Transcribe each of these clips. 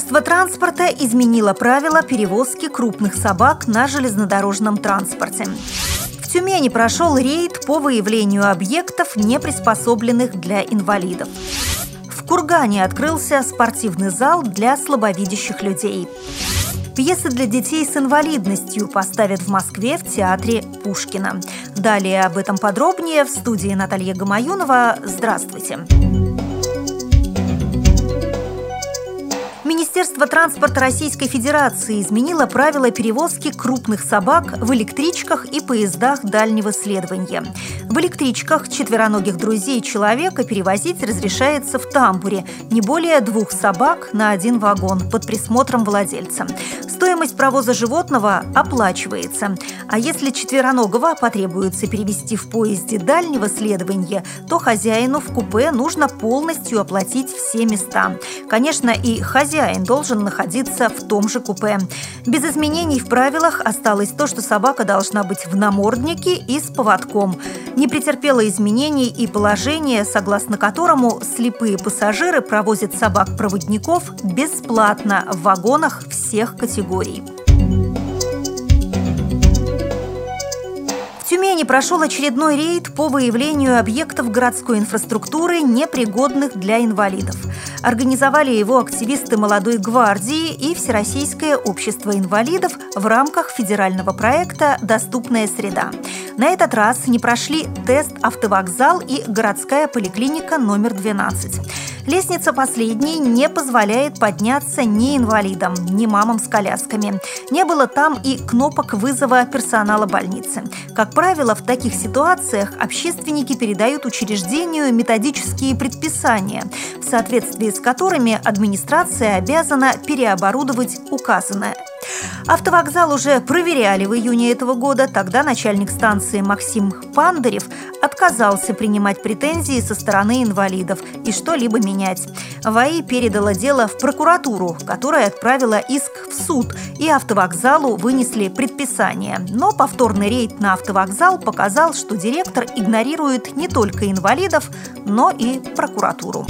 Министерство транспорта изменило правила перевозки крупных собак на железнодорожном транспорте. В Тюмени прошел рейд по выявлению объектов, не приспособленных для инвалидов. В Кургане открылся спортивный зал для слабовидящих людей. Пьесы для детей с инвалидностью поставят в Москве в театре Пушкина. Далее об этом подробнее в студии Наталья Гамаюнова. Здравствуйте! Здравствуйте! Министерство транспорта Российской Федерации изменило правила перевозки крупных собак в электричках и поездах дальнего следования. В электричках четвероногих друзей человека перевозить разрешается в тамбуре не более двух собак на один вагон под присмотром владельца. Стоимость провоза животного оплачивается. А если четвероногого потребуется перевести в поезде дальнего следования, то хозяину в купе нужно полностью оплатить все места. Конечно, и хозяин должен находиться в том же купе. Без изменений в правилах осталось то, что собака должна быть в наморднике и с поводком. Не претерпело изменений и положение, согласно которому слепые пассажиры провозят собак-проводников бесплатно в вагонах всех категорий. Тюмени прошел очередной рейд по выявлению объектов городской инфраструктуры, непригодных для инвалидов. Организовали его активисты «Молодой гвардии» и Всероссийское общество инвалидов в рамках федерального проекта «Доступная среда». На этот раз не прошли тест автовокзал и городская поликлиника номер 12. Лестница последней не позволяет подняться ни инвалидам, ни мамам с колясками. Не было там и кнопок вызова персонала больницы. Как правило, в таких ситуациях общественники передают учреждению методические предписания, в соответствии с которыми администрация обязана переоборудовать указанное. Автовокзал уже проверяли в июне этого года. Тогда начальник станции Максим Пандарев отказался принимать претензии со стороны инвалидов и что-либо менять. ВАИ передала дело в прокуратуру, которая отправила иск в суд, и автовокзалу вынесли предписание. Но повторный рейд на автовокзал показал, что директор игнорирует не только инвалидов, но и прокуратуру.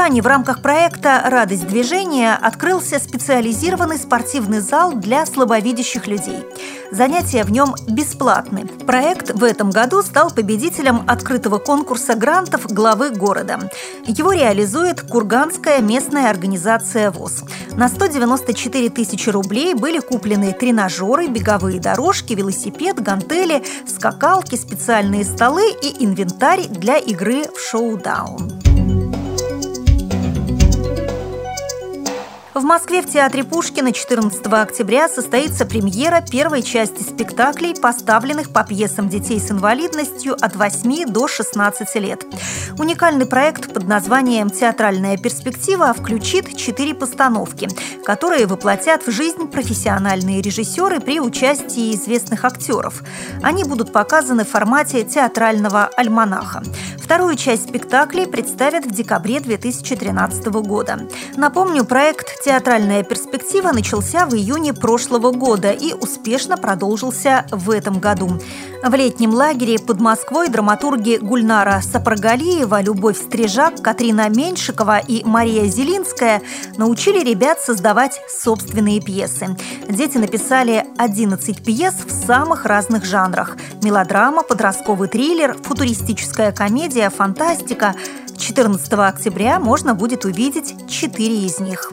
Кургане в рамках проекта «Радость движения» открылся специализированный спортивный зал для слабовидящих людей. Занятия в нем бесплатны. Проект в этом году стал победителем открытого конкурса грантов главы города. Его реализует Курганская местная организация ВОЗ. На 194 тысячи рублей были куплены тренажеры, беговые дорожки, велосипед, гантели, скакалки, специальные столы и инвентарь для игры в шоу-даун. В Москве в Театре Пушкина 14 октября состоится премьера первой части спектаклей, поставленных по пьесам детей с инвалидностью от 8 до 16 лет. Уникальный проект под названием «Театральная перспектива» включит четыре постановки, которые воплотят в жизнь профессиональные режиссеры при участии известных актеров. Они будут показаны в формате театрального альманаха. Вторую часть спектаклей представят в декабре 2013 года. Напомню, проект «Театральная перспектива» начался в июне прошлого года и успешно продолжился в этом году. В летнем лагере под Москвой драматурги Гульнара Сапаргалиева, Любовь Стрижак, Катрина Меньшикова и Мария Зелинская научили ребят создавать собственные пьесы. Дети написали 11 пьес в самых разных жанрах – мелодрама, подростковый триллер, футуристическая комедия, фантастика. 14 октября можно будет увидеть четыре из них.